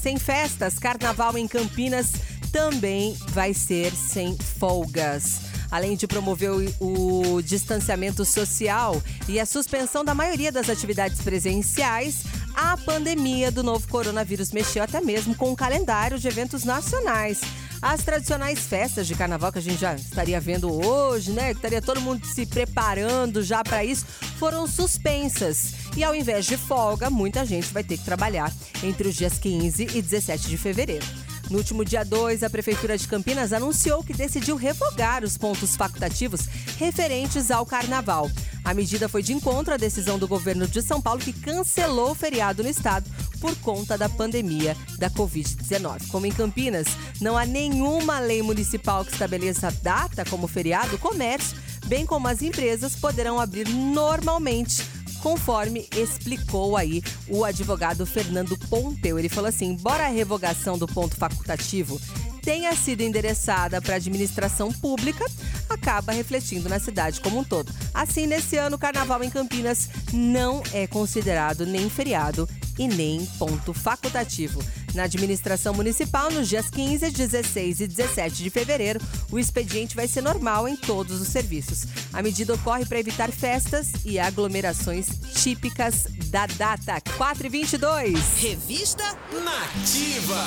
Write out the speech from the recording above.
Sem festas, carnaval em Campinas também vai ser sem folgas. Além de promover o, o, distanciamento social e a suspensão da maioria das atividades presenciais, a pandemia do novo coronavírus mexeu até mesmo com o calendário de eventos nacionais. As tradicionais festas de carnaval que a gente já estaria vendo hoje, né? Estaria todo mundo se preparando já para isso, foram suspensas. E ao invés de folga, muita gente vai ter que trabalhar entre os dias 15 e 17 de fevereiro. No último dia 2, a Prefeitura de Campinas anunciou que decidiu revogar os pontos facultativos referentes ao carnaval. A medida foi de encontro à decisão do governo de São Paulo, que cancelou o feriado no estado por conta da pandemia da Covid-19. Como em Campinas, não há nenhuma lei municipal que estabeleça data como feriado, o comércio, bem como as empresas, poderão abrir normalmente conforme explicou aí o advogado Fernando Pompeu. Ele falou assim: embora a revogação do ponto facultativo tenha sido endereçada para a administração pública, acaba refletindo na cidade como um todo. Assim, nesse ano, o carnaval em Campinas não é considerado nem feriado e nem ponto facultativo. Na administração municipal, nos dias 15, 16 e 17 de fevereiro, o expediente vai ser normal em todos os serviços. A medida ocorre para evitar festas e aglomerações típicas da data. 4 e 22. Revista Nativa.